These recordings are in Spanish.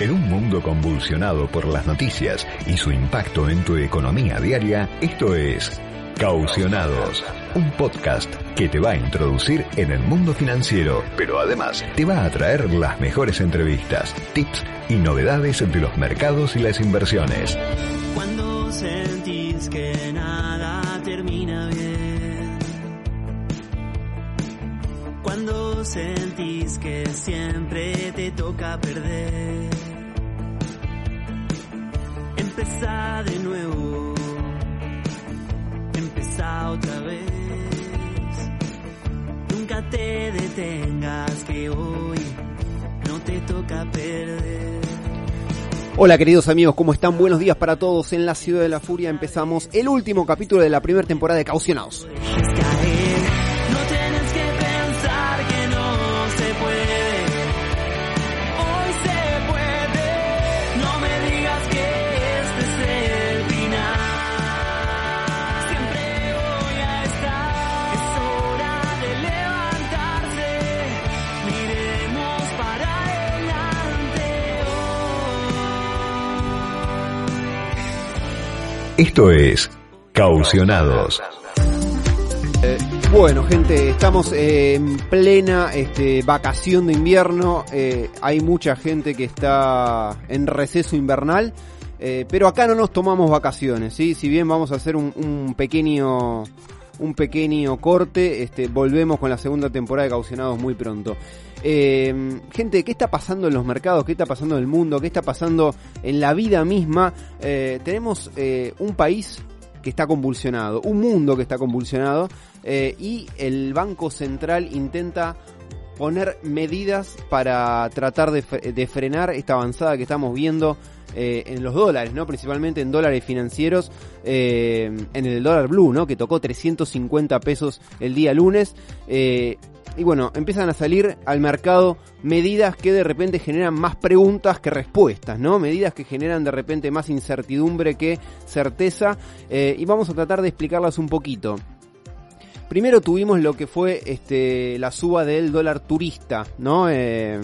En un mundo convulsionado por las noticias y su impacto en tu economía diaria, esto es Caucionados, un podcast que te va a introducir en el mundo financiero, pero además te va a traer las mejores entrevistas, tips y novedades de los mercados y las inversiones. Cuando sentís que nada termina bien. Cuando sentís que siempre te toca perder. Empezá de nuevo. Empezá otra vez. Nunca te detengas que hoy no te toca perder. Hola queridos amigos, ¿cómo están? Buenos días para todos. En la Ciudad de la Furia empezamos el último capítulo de la primera temporada de Caucionados. Esto es Caucionados. Eh, bueno, gente, estamos en plena este, vacación de invierno. Eh, hay mucha gente que está en receso invernal. eh, pero acá no nos tomamos vacaciones, ¿sí? Si bien vamos a hacer un, un pequeño un pequeño corte, este, volvemos con la segunda temporada de Caucionados muy pronto. Eh, gente, ¿qué está pasando en los mercados? ¿Qué está pasando en el mundo? ¿Qué está pasando en la vida misma? Eh, tenemos eh, un país que está convulsionado, un mundo que está convulsionado eh, y el Banco Central intenta poner medidas para tratar de, fre- de frenar esta avanzada que estamos viendo en los dólares, ¿no? Principalmente en dólares financieros, en el dólar blue, ¿no? Que tocó 350 pesos el día lunes. Y bueno, empiezan a salir al mercado medidas que de repente generan más preguntas que respuestas, ¿no? Medidas que generan de repente más incertidumbre que certeza. eh, y vamos a tratar de explicarlas un poquito. Primero tuvimos lo que fue este, la suba del dólar turista, ¿no? Eh,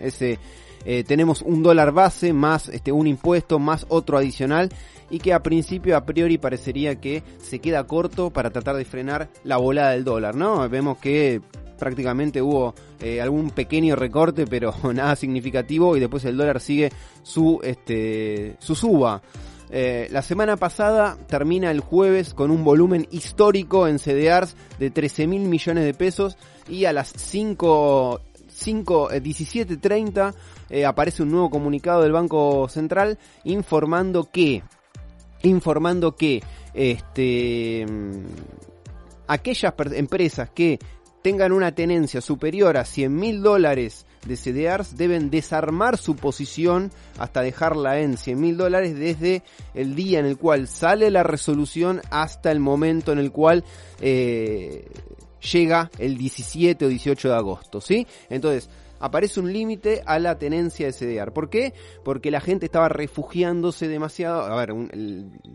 ese, eh, tenemos un dólar base más este, un impuesto más otro adicional y que a principio a priori parecería que se queda corto para tratar de frenar la volada del dólar, ¿no? Vemos que prácticamente hubo eh, algún pequeño recorte pero nada significativo y después el dólar sigue su, este, su suba. Eh, la semana pasada termina el jueves con un volumen histórico en CDRs de 13 mil millones de pesos y a las 5, 5 eh, 17.30 eh, aparece un nuevo comunicado del Banco Central informando que informando que este mm, aquellas empresas que tengan una tenencia superior a 100 mil dólares de CDRs deben desarmar su posición hasta dejarla en 100 mil dólares desde el día en el cual sale la resolución hasta el momento en el cual eh, llega el 17 o 18 de agosto, ¿sí? Entonces, aparece un límite a la tenencia de CDR. ¿Por qué? Porque la gente estaba refugiándose demasiado. A ver,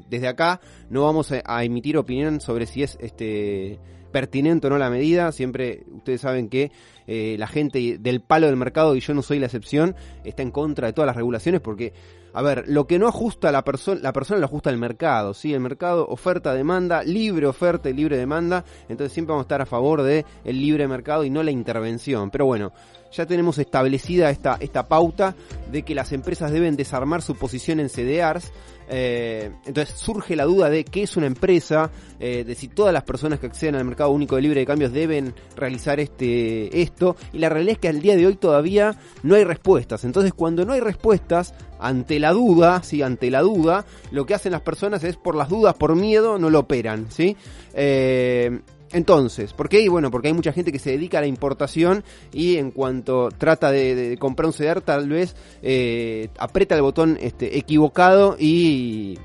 desde acá no vamos a emitir opinión sobre si es este pertinente o no la medida. Siempre ustedes saben que eh, la gente del palo del mercado, y yo no soy la excepción, está en contra de todas las regulaciones porque, a ver, lo que no ajusta la persona, la persona lo ajusta al mercado, ¿sí? El mercado, oferta, demanda, libre oferta y libre demanda. Entonces siempre vamos a estar a favor de el libre mercado y no la intervención. Pero bueno, ya tenemos establecida esta, esta pauta de que las empresas deben desarmar su posición en CDRs. Eh, entonces surge la duda de qué es una empresa, eh, de si todas las personas que acceden al mercado único de libre de cambios deben realizar este esto. Y la realidad es que al día de hoy todavía no hay respuestas. Entonces cuando no hay respuestas, ante la duda, sí, ante la duda, lo que hacen las personas es por las dudas, por miedo, no lo operan, ¿sí? Eh, entonces, ¿por qué? Y bueno, porque hay mucha gente que se dedica a la importación y en cuanto trata de, comprar un CDR, tal vez eh, aprieta el botón este, equivocado y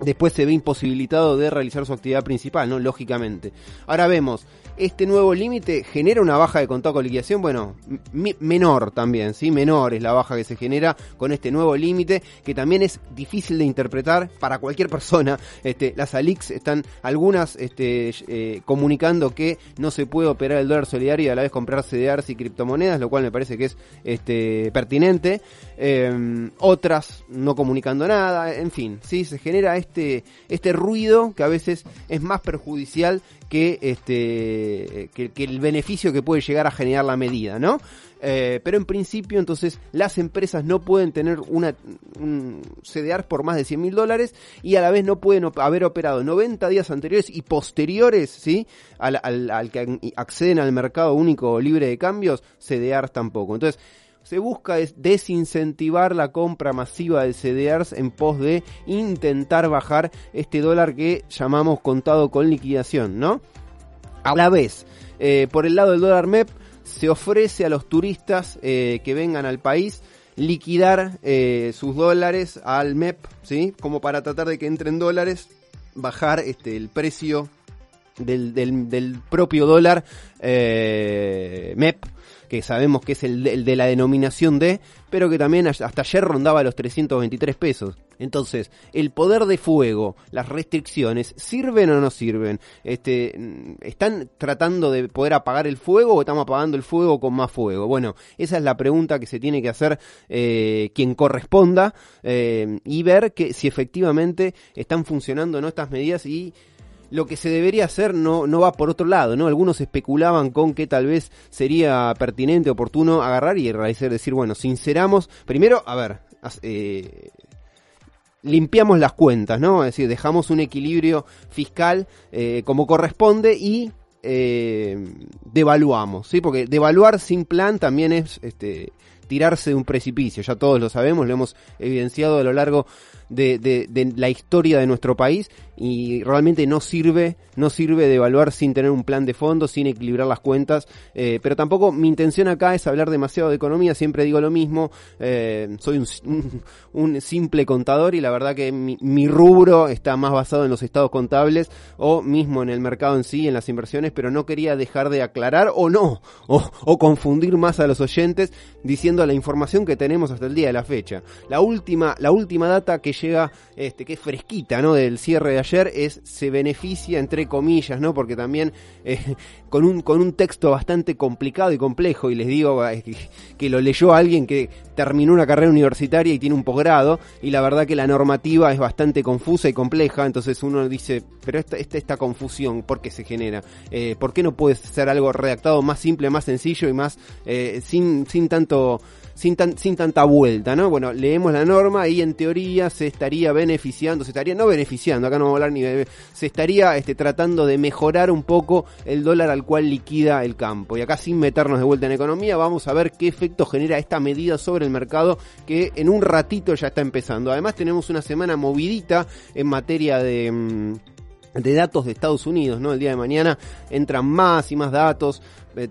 después se ve imposibilitado de realizar su actividad principal, ¿no? Lógicamente. Ahora vemos, este nuevo límite genera una baja de contado con liquidación, bueno, menor también, ¿sí? Menor es la baja que se genera con este nuevo límite, que también es difícil de interpretar para cualquier persona. Este, las ALIX están algunas este, eh, comunicando que no se puede operar el dólar solidario y a la vez comprar CDRs y criptomonedas, lo cual me parece que es este, pertinente. Eh, otras no comunicando nada, en fin, sí, se genera este, este ruido que a veces es más perjudicial que este que, el beneficio que puede llegar a generar la medida, ¿no? Eh, pero en principio, entonces, las empresas no pueden tener una, un CDR por más de 100 mil dólares y a la vez no pueden haber operado 90 días anteriores y posteriores, ¿sí? Al, al- al que acceden al mercado único libre de cambios, CDRs tampoco. Entonces, se busca es desincentivar la compra masiva de CDRs en pos de intentar bajar este dólar que llamamos contado con liquidación, ¿no? A la vez, eh, por el lado del dólar MEP, se ofrece a los turistas eh, que vengan al país liquidar eh, sus dólares al MEP, ¿sí? Como para tratar de que entren dólares, bajar este, el precio del, del, propio dólar MEP, que sabemos que es el de, de la denominación D, pero que también hasta ayer rondaba los 323 pesos. Entonces, el poder de fuego, las restricciones, ¿sirven o no sirven? Este, ¿Están tratando de poder apagar el fuego o estamos apagando el fuego con más fuego? Bueno, esa es la pregunta que se tiene que hacer eh, quien corresponda eh, y ver que si efectivamente están funcionando o no estas medidas y lo que se debería hacer no, no va por otro lado, ¿no? Algunos especulaban con que tal vez sería pertinente, oportuno agarrar y realizar, decir, bueno, sinceramos, primero, a ver, eh, limpiamos las cuentas, ¿no? Es decir, dejamos un equilibrio fiscal eh, como corresponde y eh, devaluamos, ¿sí? Porque devaluar sin plan también es este, tirarse de un precipicio, ya todos lo sabemos, lo hemos evidenciado a lo largo de, la historia de nuestro país y realmente no sirve, no sirve de evaluar sin tener un plan de fondo, sin equilibrar las cuentas, eh, pero tampoco mi intención acá es hablar demasiado de economía, siempre digo lo mismo, eh, soy un, simple contador y la verdad que mi, mi rubro está más basado en los estados contables o mismo en el mercado en sí, en las inversiones, pero no quería dejar de aclarar o no, o, o confundir más a los oyentes diciendo la información que tenemos hasta el día de la fecha. La última, la última data que llega, este, que es fresquita, ¿no? Del cierre de ayer es se beneficia entre comillas, ¿no? Porque también eh, con un con un texto bastante complicado y complejo y les digo que, lo leyó alguien que terminó una carrera universitaria y tiene un posgrado y la verdad que la normativa es bastante confusa y compleja, entonces uno dice, pero esta esta, esta confusión, ¿por qué se genera? Eh, ¿Por qué no puede ser algo redactado más simple, más sencillo y más eh, sin sin tanto sin, tan, sin tanta vuelta, ¿no? Bueno, leemos la norma y en teoría se estaría beneficiando, se estaría no beneficiando, acá no vamos a hablar ni de, se estaría este, tratando de mejorar un poco el dólar al cual liquida el campo. Y acá sin meternos de vuelta en economía, vamos a ver qué efecto genera esta medida sobre el mercado que en un ratito ya está empezando. Además tenemos una semana movidita en materia de... mm, de datos de Estados Unidos, ¿no? El día de mañana entran más y más datos. Eh,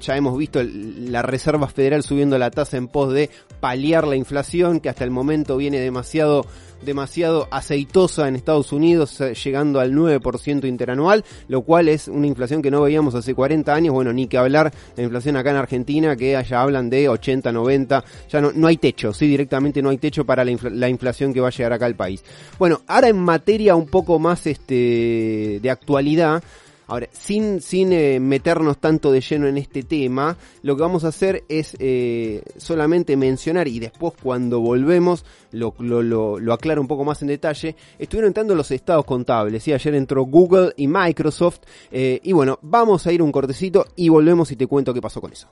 ya hemos visto la Reserva Federal subiendo la tasa en pos de paliar la inflación, que hasta el momento viene demasiado demasiado aceitosa en Estados Unidos, eh, llegando al 9% interanual, lo cual es una inflación que no veíamos hace 40 años, bueno, ni que hablar de inflación acá en Argentina, que allá hablan de 80, 90, ya no, no hay techo, sí, directamente no hay techo para la, infla- la inflación que va a llegar acá al país. Bueno, ahora en materia un poco más este de actualidad, Ahora, sin, sin eh, meternos tanto de lleno en este tema, lo que vamos a hacer es eh, solamente mencionar y después cuando volvemos lo, lo, lo, lo aclaro un poco más en detalle. Estuvieron entrando los estados contables, ¿sí? ayer entró Google y Microsoft eh, y bueno, vamos a ir un cortecito y volvemos y te cuento qué pasó con eso.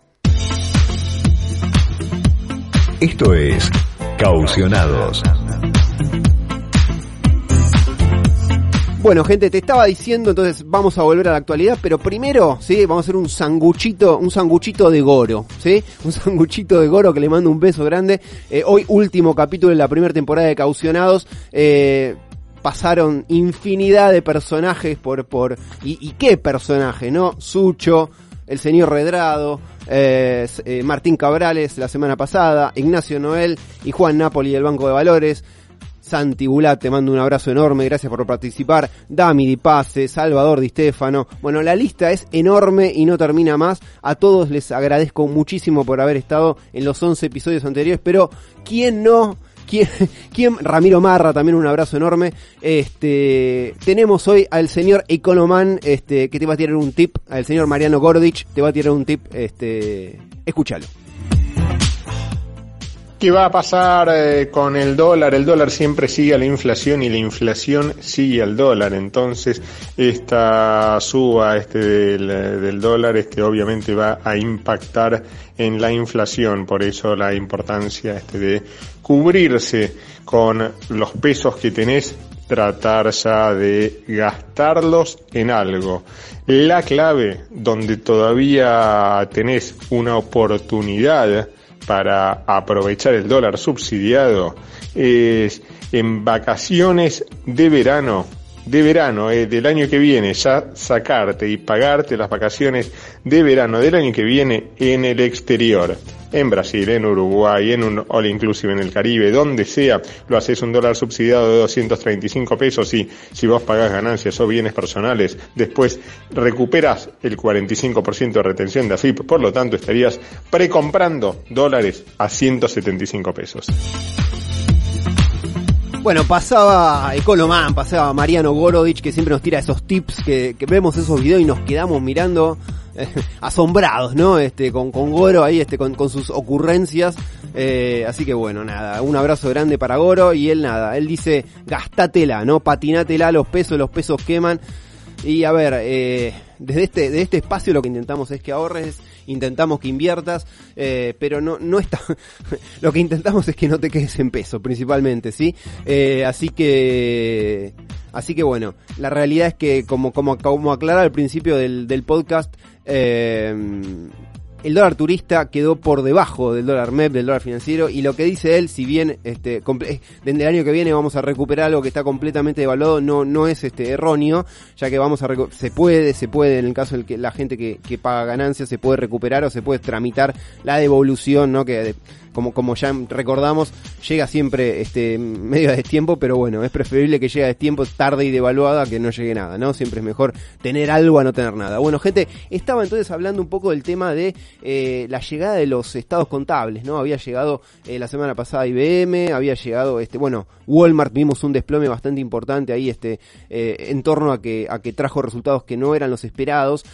Esto es Caucionados. Bueno, gente, te estaba diciendo, entonces vamos a volver a la actualidad, pero primero, sí, vamos a hacer un sanguchito, un sanguchito de Goro, sí, un sanguchito de Goro que le mando un beso grande. Eh, hoy último capítulo de la primera temporada de Caucionados. Eh, pasaron infinidad de personajes por, por, y, y qué personaje, ¿no? Sucho, el señor Redrado, eh, eh, Martín Cabrales la semana pasada, Ignacio Noel y Juan Napoli del Banco de Valores. Santi Bulat, te mando un abrazo enorme, gracias por participar. Dami Di Pase, Salvador Di Stefano. Bueno, la lista es enorme y no termina más. A todos les agradezco muchísimo por haber estado en los 11 episodios anteriores, pero ¿quién no? ¿Quién, quién? Ramiro Marra, también un abrazo enorme. Este, tenemos hoy al señor Economan, este, que te va a tirar un tip, al señor Mariano Gordich, te va a tirar un tip, este, escúchalo. ¿Qué va a pasar eh, con el dólar? El dólar siempre sigue a la inflación y la inflación sigue al dólar. Entonces, esta suba este del, eh, del dólar este obviamente va a impactar en la inflación. Por eso la importancia este de cubrirse con los pesos que tenés, tratar ya de gastarlos en algo. La clave donde todavía tenés una oportunidad para aprovechar el dólar subsidiado es en vacaciones de verano, de verano, eh, del año que viene, ya sacarte y pagarte las vacaciones de verano del año que viene en el exterior. En Brasil, en Uruguay, en un all inclusive en el Caribe, donde sea, lo haces un dólar subsidiado de 235 pesos y si vos pagás ganancias o bienes personales, después recuperas el 45% de retención de AFIP, por lo tanto estarías precomprando dólares a 175 pesos. Bueno, pasaba Economan, pasaba Mariano Gorodich, que siempre nos tira esos tips, que, que vemos esos videos y nos quedamos mirando eh, asombrados, ¿no? Este, con, con Goro ahí, este, con, con sus ocurrencias. Eh, así que bueno, nada, un abrazo grande para Goro y él nada, él dice, gastátela, ¿no? Patinátela, los pesos, los pesos queman. Y a ver, eh, desde este, de este espacio lo que intentamos es que ahorres, intentamos que inviertas, eh, pero no, no está, lo que intentamos es que no te quedes en peso, principalmente, ¿sí? Eh, así que, así que bueno, la realidad es que como, como, como aclara al principio del, del podcast, eh, el dólar turista quedó por debajo del dólar MEP, del dólar financiero, y lo que dice él, si bien este eh, desde el año que viene vamos a recuperar algo que está completamente devaluado, no, no es este erróneo, ya que vamos a se puede, se puede, en el caso del que la gente que, que paga ganancias, se puede recuperar o se puede tramitar la devolución, ¿no? Que de- como, como ya recordamos, llega siempre este medio a destiempo, pero bueno, es preferible que llegue a destiempo tarde y devaluada que no llegue nada, ¿no? Siempre es mejor tener algo a no tener nada. Bueno, gente, estaba entonces hablando un poco del tema de eh, la llegada de los estados contables, ¿no? Había llegado eh, la semana pasada IBM, había llegado, este, bueno, Walmart, vimos un desplome bastante importante ahí, este, eh, en torno a que, a que trajo resultados que no eran los esperados.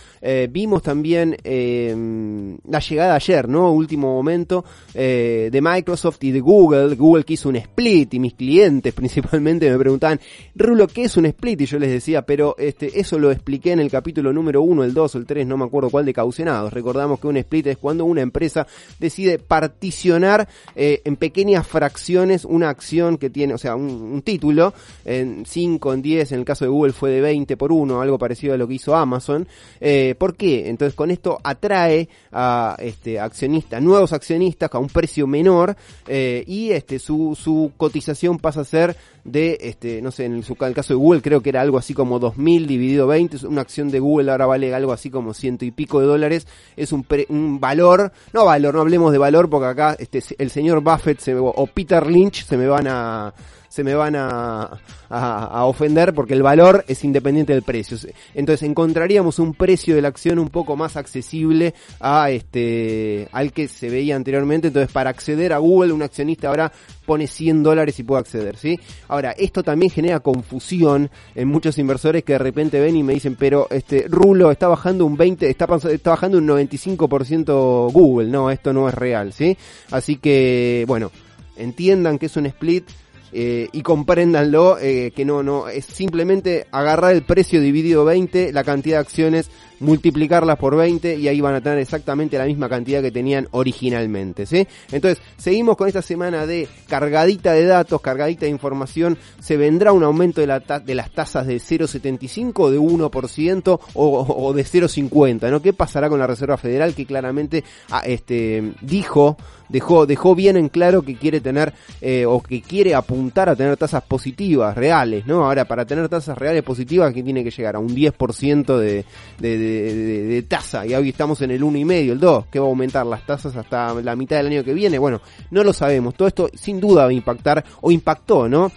Vimos también la llegada ayer, ¿no? Último momento, eh, de Microsoft y de Google. Google que hizo un split y mis clientes principalmente me preguntaban, Rulo, ¿qué es un split? Y yo les decía, pero este, eso lo expliqué en el capítulo número 1, el 2 o el 3, no me acuerdo cuál de caucionados. Recordamos que un split es cuando una empresa decide particionar eh, en pequeñas fracciones una acción que tiene, o sea, un, un título, en 5, en 10, en el caso de Google fue de 20 por 1, algo parecido a lo que hizo Amazon. Eh, ¿Por qué? Entonces con esto atrae a este accionistas, nuevos accionistas a un precio menor eh, y este su, su cotización pasa a ser de este no sé en el, caso de Google creo que era algo así como 2000 dividido 20 una acción de Google ahora vale algo así como ciento y pico de dólares es un, pre- un valor no valor no hablemos de valor porque acá este el señor Buffett se o Peter Lynch se me van a se me van a, a, a ofender porque el valor es independiente del precio. Entonces encontraríamos un precio de la acción un poco más accesible a este al que se veía anteriormente. Entonces para acceder a Google un accionista ahora pone 100 dólares y puede acceder, ¿sí? Ahora, esto también genera confusión en muchos inversores que de repente ven y me dicen, pero este Rulo está bajando un 20, está, está bajando un 95% Google. No, esto no es real, ¿sí? Así que, bueno, entiendan que es un split eh, y compréndanlo eh, que no no es simplemente agarrar el precio dividido 20 la cantidad de acciones multiplicarlas por 20 y ahí van a tener exactamente la misma cantidad que tenían originalmente ¿sí? entonces seguimos con esta semana de cargadita de datos cargadita de información se vendrá un aumento de, la de las tasas de 0,75 de 1% o, o de 0,50 ¿no? ¿qué pasará con la Reserva Federal que claramente ah, este, dijo dejó, dejó bien en claro que quiere tener eh, o que quiere apuntar a tener tasas positivas, reales, ¿no? Ahora, para tener tasas reales positivas, que tiene que llegar a un 10% de, de, de, tasa, y hoy estamos en el 1,5, el 2, que va a aumentar las tasas hasta la mitad del año que viene, bueno, no lo sabemos, todo esto sin duda va a impactar, o impactó, ¿no?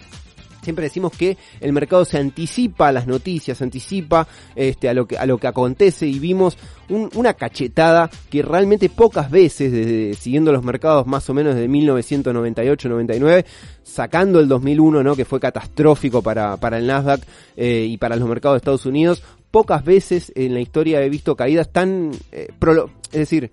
Siempre decimos que el mercado se anticipa a las noticias, se anticipa este, a, lo que, a lo que acontece y vimos un, una cachetada que realmente pocas veces, siguiendo los mercados más o menos desde 1998-99, sacando el 2001, ¿no? que fue catastrófico para, para el Nasdaq eh, y para los mercados de Estados Unidos, pocas veces en la historia he visto caídas tan, eh, es decir,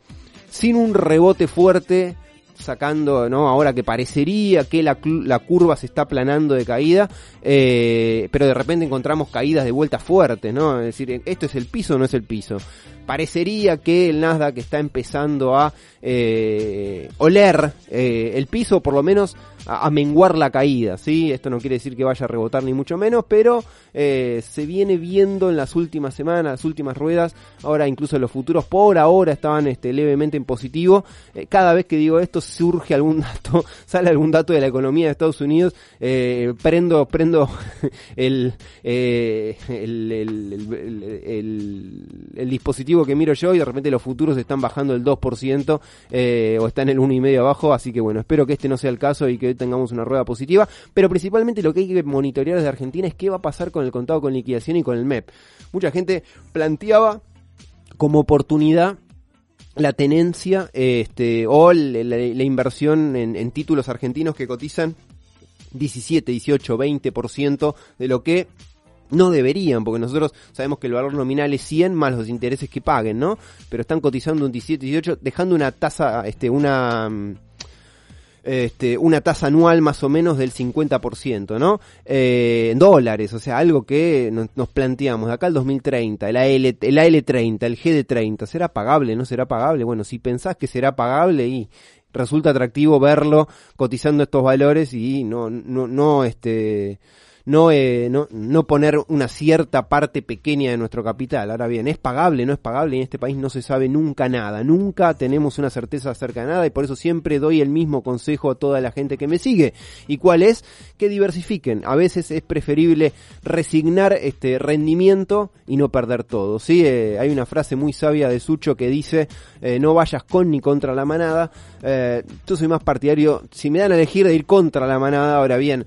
sin un rebote fuerte sacando, ¿no? Ahora que parecería que la, la curva se está aplanando de caída, eh, pero de repente encontramos caídas de vuelta fuertes, ¿no? Es decir, ¿esto es el piso o no es el piso? Parecería que el Nasdaq está empezando a eh, oler eh, el piso, por lo menos a, menguar la caída, ¿sí? Esto no quiere decir que vaya a rebotar ni mucho menos, pero eh, se viene viendo en las últimas semanas, las últimas ruedas, ahora incluso los futuros por ahora estaban este, levemente en positivo. Eh, cada vez que digo esto surge algún dato, sale algún dato de la economía de Estados Unidos, eh, prendo, prendo el, el, dispositivo que miro yo y de repente los futuros están bajando el 2% eh, o están el 1,5 abajo, así que bueno, espero que este no sea el caso y que tengamos una rueda positiva, pero principalmente lo que hay que monitorear desde Argentina es qué va a pasar con el contado con liquidación y con el MEP. Mucha gente planteaba como oportunidad la tenencia este, o la, inversión en, títulos argentinos que cotizan 17, 18, 20% de lo que no deberían, porque nosotros sabemos que el valor nominal es 100 más los intereses que paguen, ¿no? Pero están cotizando un 17, 18, dejando una tasa, este, una... Este, una tasa anual más o menos del 50%, ¿no? Eh, en dólares, o sea, algo que nos, nos planteamos de acá al 2030, el, AL, el AL30, el GD30, ¿será pagable? ¿No será pagable? Bueno, si pensás que será pagable y resulta atractivo verlo cotizando estos valores y no, no, no, este, no, eh, no, no poner una cierta parte pequeña de nuestro capital. Ahora bien, ¿es pagable? ¿No es pagable? En este país no se sabe nunca nada. Nunca tenemos una certeza acerca de nada y por eso siempre doy el mismo consejo a toda la gente que me sigue. ¿Y cuál es? Que diversifiquen. A veces es preferible resignar este rendimiento y no perder todo. ¿sí? Eh, hay una frase muy sabia de Sucho que dice, eh, no vayas con ni contra la manada. Eh, yo soy más partidario, si me dan a elegir de ir contra la manada, ahora bien,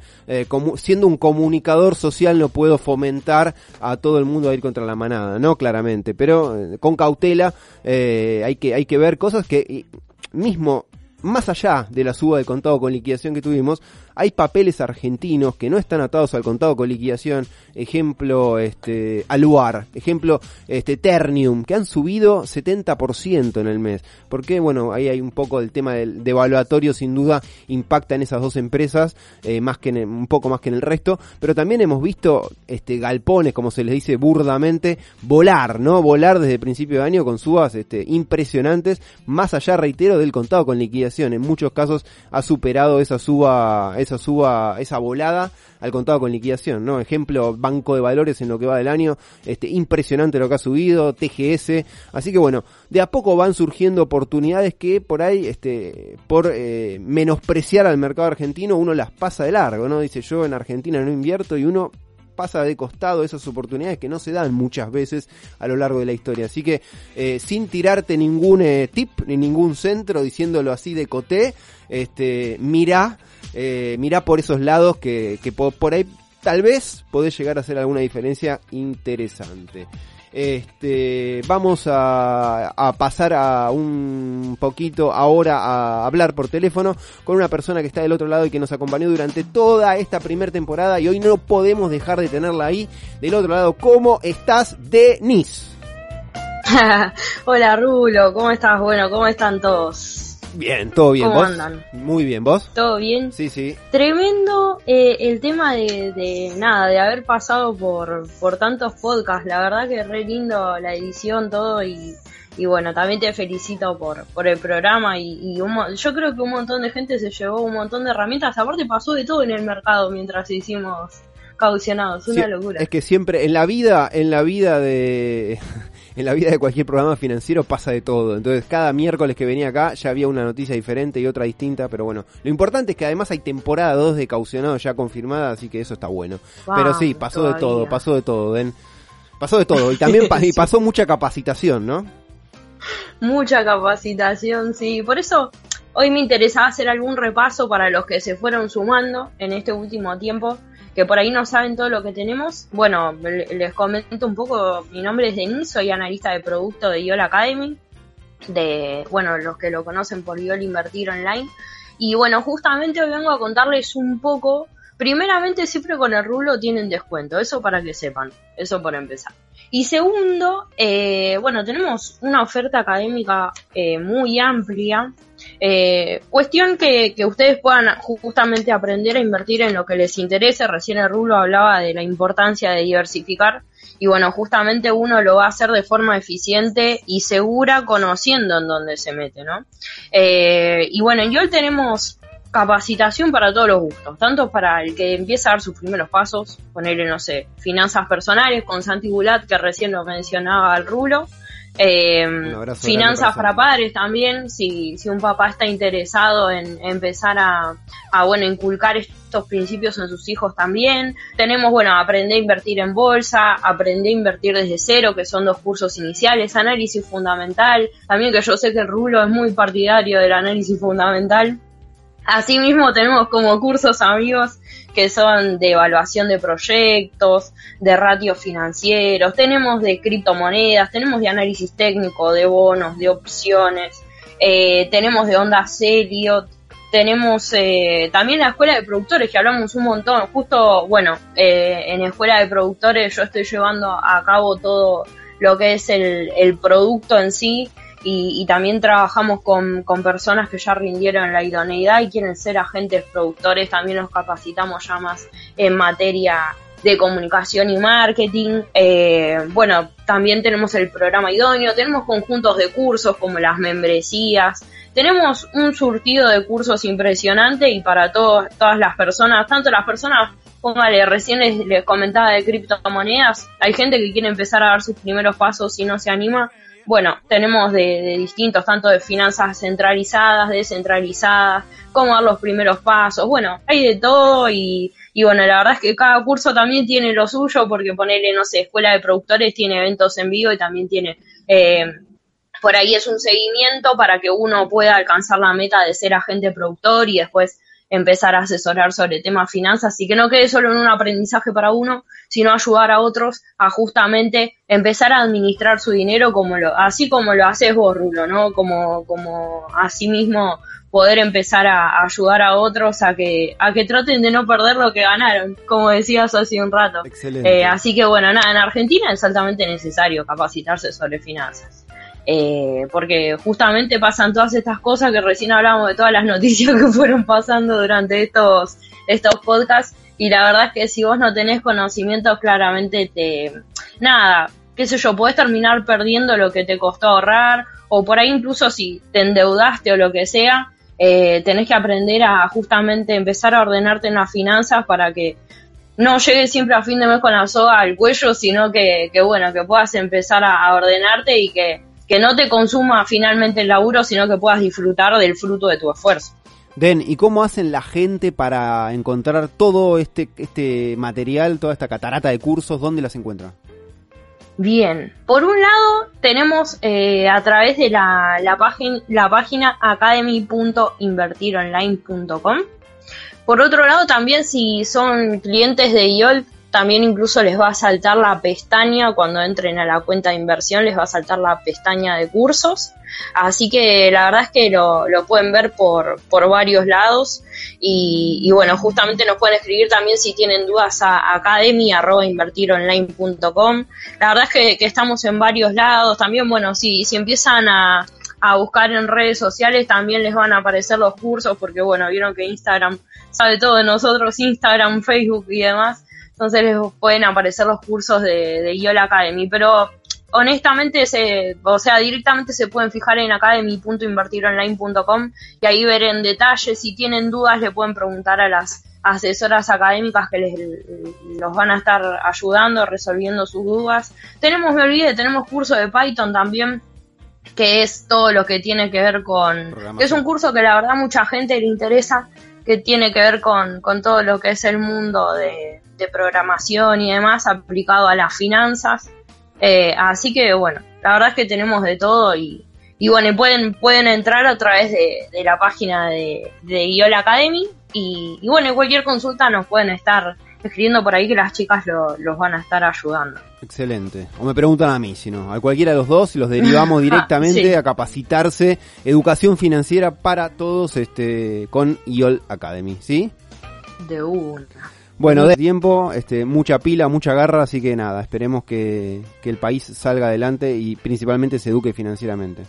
como, siendo un comunicador social no puedo fomentar a todo el mundo a ir contra la manada, ¿no? Claramente, pero eh, con cautela eh, hay, que, hay que ver cosas que mismo más allá de la suba de contado con liquidación que tuvimos, hay papeles argentinos que no están atados al contado con liquidación, ejemplo este Aluar, ejemplo este Ternium, que han subido 70% en el mes. Porque bueno, ahí hay un poco del tema del devaluatorio, sin duda impacta en esas dos empresas, eh, más que en el- un poco más que en el resto, pero también hemos visto este galpones, como se les dice burdamente, volar, ¿no? Volar desde el principio de año con subas este, impresionantes, más allá, reitero, del contado con liquidación. En muchos casos ha superado esa suba, suba, esa volada al contado con liquidación, ¿no? Ejemplo, Banco de Valores en lo que va del año, este, impresionante lo que ha subido, TGS, así que bueno, de a poco van surgiendo oportunidades que por ahí, este, por eh, menospreciar al mercado argentino, uno las pasa de largo, ¿no? Dice yo en Argentina no invierto y uno pasa de costado esas oportunidades que no se dan muchas veces a lo largo de la historia. Así que eh, sin tirarte ningún eh, tip ni ningún centro diciéndolo así de coté, este, mira, eh, mira por esos lados que, que po- por ahí tal vez podés llegar a hacer alguna diferencia interesante. Este, vamos a, a pasar a un poquito ahora a hablar por teléfono con una persona que está del otro lado y que nos acompañó durante toda esta primera temporada y hoy no podemos dejar de tenerla ahí del otro lado. ¿Cómo estás, Denise? Hola Rulo, ¿cómo estás? Bueno, ¿cómo están todos? Bien, todo bien. ¿Cómo ¿Vos? andan? Muy bien, ¿vos? ¿Todo bien? Sí, sí. Tremendo eh, el tema de, de nada, de haber pasado por, por tantos podcasts. La verdad que re lindo la edición, todo y, y bueno, también te felicito por, por el programa y, y un yo creo que un montón de gente se llevó un montón de herramientas. Aparte pasó de todo en el mercado mientras hicimos caucionados, una Sí, locura. Es que siempre, en la vida, en la vida de. En la vida de cualquier programa financiero pasa de todo. Entonces, cada miércoles que venía acá ya había una noticia diferente y otra distinta. Pero bueno, lo importante es que además hay temporada 2 de caucionados ya confirmada, así que eso está bueno. pero sí, pasó de todo, pasó de todo, Den. Pasó de todo. Y también pa- y pasó mucha capacitación, ¿no? Mucha capacitación, sí. Por eso hoy me interesaba hacer algún repaso para los que se fueron sumando en este último tiempo, que por ahí no saben todo lo que tenemos. Bueno, le- les comento un poco, mi nombre es Denise, soy analista de producto de IOL Academy, de, bueno, los que lo conocen por IOL Invertir Online. Y bueno, justamente hoy vengo a contarles un poco, primeramente siempre con el rulo tienen descuento, eso para que sepan, eso por empezar. Y segundo, eh, bueno, tenemos una oferta académica eh, muy amplia. Eh, cuestión que, que ustedes puedan ju- justamente aprender a invertir en lo que les interese. Recién el Rulo hablaba de la importancia de diversificar. Y bueno, justamente uno lo va a hacer de forma eficiente y segura conociendo en dónde se mete, ¿no? Eh, y bueno, en YOL tenemos capacitación para todos los gustos, tanto para el que empieza a dar sus primeros pasos, ponerle, no sé, finanzas personales con Santi Bulat, que recién lo mencionaba al Rulo, eh, finanzas para para padres también, si, si un papá está interesado en empezar a, a, bueno, inculcar estos principios en sus hijos también. Tenemos, bueno, aprender a invertir en bolsa, aprender a invertir desde cero, que son dos cursos iniciales, análisis fundamental, también que yo sé que el Rulo es muy partidario del análisis fundamental. Asimismo tenemos como cursos amigos que son de evaluación de proyectos, de ratios financieros, tenemos de criptomonedas, tenemos de análisis técnico, de bonos, de opciones, eh, tenemos de ondas Elliot, tenemos eh, también la escuela de productores que hablamos un montón, justo, bueno, eh, en escuela de productores yo estoy llevando a cabo todo lo que es el producto en sí y, y también trabajamos con, con personas que ya rindieron la idoneidad y quieren ser agentes productores, también nos capacitamos ya más en materia de comunicación y marketing. Eh, bueno, también tenemos el programa idóneo, tenemos conjuntos de cursos como las membresías, tenemos un surtido de cursos impresionante y para todos, todas las personas, tanto las personas, póngale, recién les, les comentaba de criptomonedas, hay gente que quiere empezar a dar sus primeros pasos y no se anima. Bueno, tenemos de, de distintos, tanto de finanzas centralizadas, descentralizadas, cómo dar los primeros pasos. Bueno, hay de todo y, y bueno, la verdad es que cada curso también tiene lo suyo porque ponerle, no sé, escuela de productores tiene eventos en vivo y también tiene, eh, por ahí es un seguimiento para que uno pueda alcanzar la meta de ser agente productor y después empezar a asesorar sobre temas finanzas y que no quede solo en un aprendizaje para uno, sino ayudar a otros a justamente empezar a administrar su dinero como lo, así como lo haces vos, Rulo, ¿no? Como, como así mismo poder empezar a, a ayudar a otros a que, a que traten de no perder lo que ganaron, como decías hace un rato. Excelente. Eh, así que bueno, nada, en Argentina es altamente necesario capacitarse sobre finanzas. Eh, porque justamente pasan todas estas cosas que recién hablamos de todas las noticias que fueron pasando durante estos, estos podcasts. Y la verdad es que si vos no tenés conocimientos claramente te, nada, qué sé yo, podés terminar perdiendo lo que te costó ahorrar. O por ahí incluso si te endeudaste o lo que sea, eh, tenés que aprender a justamente empezar a ordenarte en las finanzas para que no llegues siempre a fin de mes con la soga al cuello, sino que, que bueno, que puedas empezar a, a ordenarte y que, que no te consuma finalmente el laburo, sino que puedas disfrutar del fruto de tu esfuerzo. Den, ¿y cómo hacen la gente para encontrar todo este, este material, toda esta catarata de cursos? ¿Dónde las encuentran? Bien, por un lado tenemos eh, a través de la, la, págin, la página academy.invertironline.com. Por otro lado también si son clientes de IOL, también incluso les va a saltar la pestaña cuando entren a la cuenta de inversión, les va a saltar la pestaña de cursos. Así que la verdad es que lo, lo pueden ver por, por varios lados. Y, y, bueno, justamente nos pueden escribir también si tienen dudas a academy.invertironline.com. La verdad es que, que, estamos en varios lados. También, bueno, si, si empiezan a, a buscar en redes sociales, también les van a aparecer los cursos, porque bueno, vieron que Instagram sabe todo de nosotros, Instagram, Facebook y demás entonces les pueden aparecer los cursos de, de IOL Academy, pero honestamente, se, o sea, directamente se pueden fijar en academy.invertironline.com y ahí ver en detalle, si tienen dudas le pueden preguntar a las asesoras académicas que les, los van a estar ayudando, resolviendo sus dudas. Tenemos, me olvidé, tenemos curso de Python también, que es todo lo que tiene que ver con... que es un curso que la verdad mucha gente le interesa, que tiene que ver con, con todo lo que es el mundo de, de programación y demás aplicado a las finanzas. Eh, así que bueno, la verdad es que tenemos de todo y, y bueno, pueden, pueden entrar a través de, de la página de, de IOL Academy y, y bueno, cualquier consulta nos pueden estar escribiendo por ahí que las chicas lo, los van a estar ayudando. Excelente. O me preguntan a mí, si no, a cualquiera de los dos, y los derivamos directamente Sí. a capacitarse, educación financiera para todos, este, con IOL Academy, ¿sí? De una. Bueno, de tiempo, este, mucha pila, mucha garra, así que nada, esperemos que, que el país salga adelante y principalmente se eduque financieramente.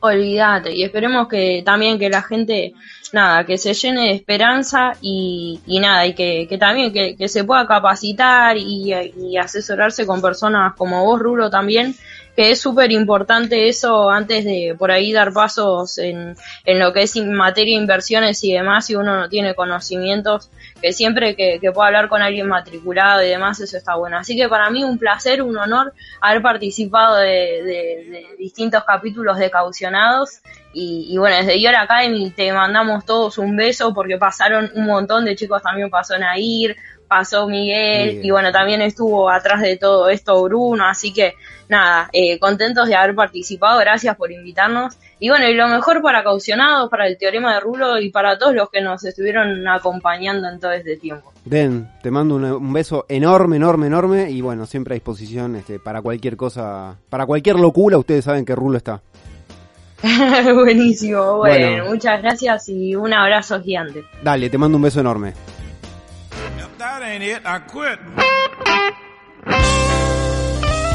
Olvídate, y esperemos que también que la gente, nada, que se llene de esperanza y, y nada, y que, que también que, que se pueda capacitar y, y asesorarse con personas como vos, Rulo, también, que es súper importante eso antes de por ahí dar pasos en, en lo que es en materia de inversiones y demás, si uno no tiene conocimientos, que siempre que, que pueda hablar con alguien matriculado y demás, eso está bueno. Así que para mí un placer, un honor haber participado de, de- de distintos capítulos de Caucionados. Y, y bueno, desde Yor Academy te mandamos todos un beso porque pasaron un montón de chicos, también pasó Nair, pasó Miguel, Miguel. y bueno, también estuvo atrás de todo esto Bruno, así que nada, eh, contentos de haber participado, gracias por invitarnos. Y bueno, y lo mejor para Caucionados, para el Teorema de Rulo y para todos los que nos estuvieron acompañando en todo este tiempo. Den, te mando un, un beso enorme, enorme, enorme y bueno, siempre a disposición este, para cualquier cosa, para cualquier locura, ustedes saben que Rulo está. Buenísimo, bueno, Bueno. muchas gracias y un abrazo gigante. Dale, te mando un beso enorme.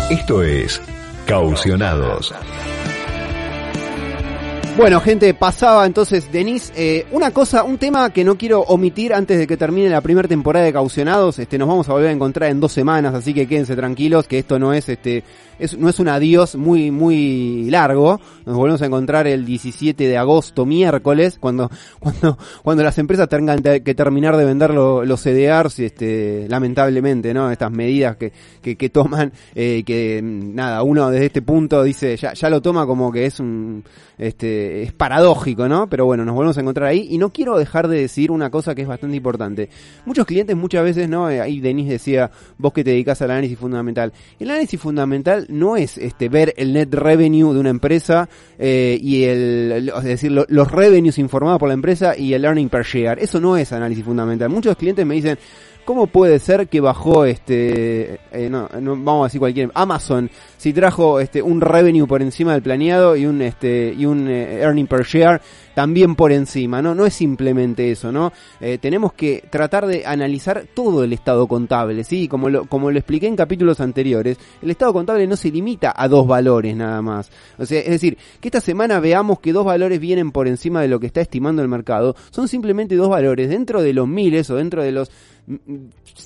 Esto es Caucionados. Bueno, gente, pasaba entonces, Denise, eh, una cosa, un tema que no quiero omitir antes de que termine la primera temporada de Caucionados, este, nos vamos a volver a encontrar en dos semanas, así que quédense tranquilos, que esto no es, este, es, no es un adiós muy, muy largo, nos volvemos a encontrar el 17 de agosto, miércoles, cuando, cuando, cuando las empresas tengan te- que terminar de vender lo- los CDRs, este, lamentablemente, ¿no? Estas medidas que, que, que toman, eh, que mm, nada, uno desde este punto dice, ya, ya lo toma como que es un, este, es paradójico, ¿no? Pero bueno, nos volvemos a encontrar ahí y no quiero dejar de decir una cosa que es bastante importante. Muchos clientes muchas veces, ¿no? Eh, Ahí Denise decía, vos que te dedicas al análisis fundamental. El análisis fundamental no es este ver el net revenue de una empresa eh, y el, es decir, lo- los revenues informados por la empresa y el earning per share. Eso no es análisis fundamental. Muchos clientes me dicen, ¿Cómo puede ser que bajó este, eh, no, no, vamos a decir cualquier, Amazon, si trajo este un revenue por encima del planeado y un este y un eh, earning per share también por encima, no, no es simplemente eso, ¿no? Eh, tenemos que tratar de analizar todo el estado contable, sí, como lo como lo expliqué en capítulos anteriores, el estado contable no se limita a dos valores nada más, o sea, es decir, que esta semana veamos que dos valores vienen por encima de lo que está estimando el mercado, son simplemente dos valores dentro de los miles o dentro de los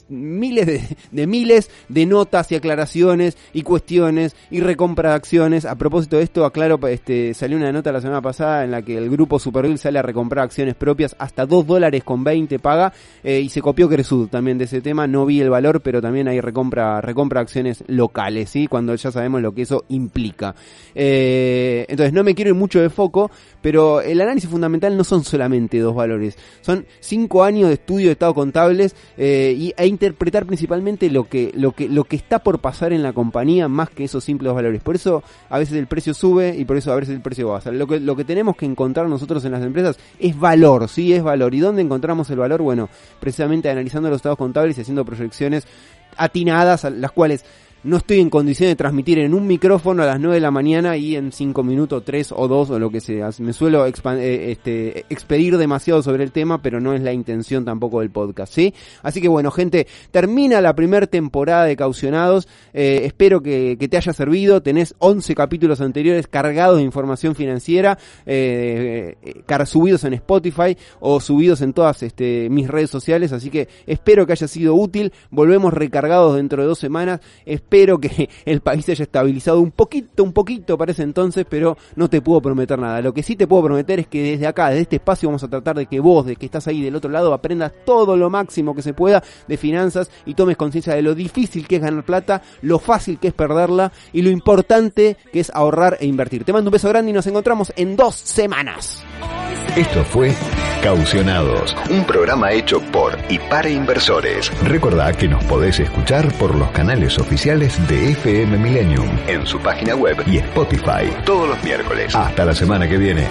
miles de, de miles de notas y aclaraciones y cuestiones y recompra de acciones. A propósito de esto, aclaro, este, salió una nota la semana pasada en la que el grupo Superville sale a recomprar acciones propias hasta 2 dólares con 20 paga eh, y se copió Cresud también de ese tema. No vi el valor, pero también hay recompra, recompra acciones locales, ¿sí? Cuando ya sabemos lo que eso implica. Eh, entonces no me quiero ir mucho de foco, pero el análisis fundamental no son solamente dos valores, son cinco años de estudio de estado contables eh, y, e interpretar principalmente lo que, lo que, lo que está por pasar en la compañía más que esos simples valores. Por eso a veces el precio sube y por eso a veces el precio baja. Lo que, lo que tenemos que encontrar nosotros en las empresas es valor, sí, es valor. ¿Y dónde encontramos el valor? Bueno, precisamente analizando los estados contables y haciendo proyecciones atinadas, las cuales no estoy en condición de transmitir en un micrófono a las 9 de la mañana y en 5 minutos, 3 o 2 o lo que sea. Me suelo eh, este, expedir demasiado sobre el tema, pero no es la intención tampoco del podcast, ¿sí? Así que bueno, gente, termina la primera temporada de Caucionados. Eh, espero que, que te haya servido. Tenés 11 capítulos anteriores cargados de información financiera, eh, eh, subidos en Spotify o subidos en todas este, mis redes sociales. Así que espero que haya sido útil. Volvemos recargados dentro de dos semanas. Espero que el país haya estabilizado un poquito, un poquito para ese entonces, pero no te puedo prometer nada. Lo que sí te puedo prometer es que desde acá, desde este espacio, vamos a tratar de que vos, de que estás ahí del otro lado, aprendas todo lo máximo que se pueda de finanzas y tomes conciencia de lo difícil que es ganar plata, lo fácil que es perderla y lo importante que es ahorrar e invertir. Te mando un beso grande y nos encontramos en dos semanas. Esto fue Caucionados, un programa hecho por y para inversores. Recordá que nos podés escuchar por los canales oficiales de FM Millennium, en su página web y Spotify, todos los miércoles. Hasta la semana que viene.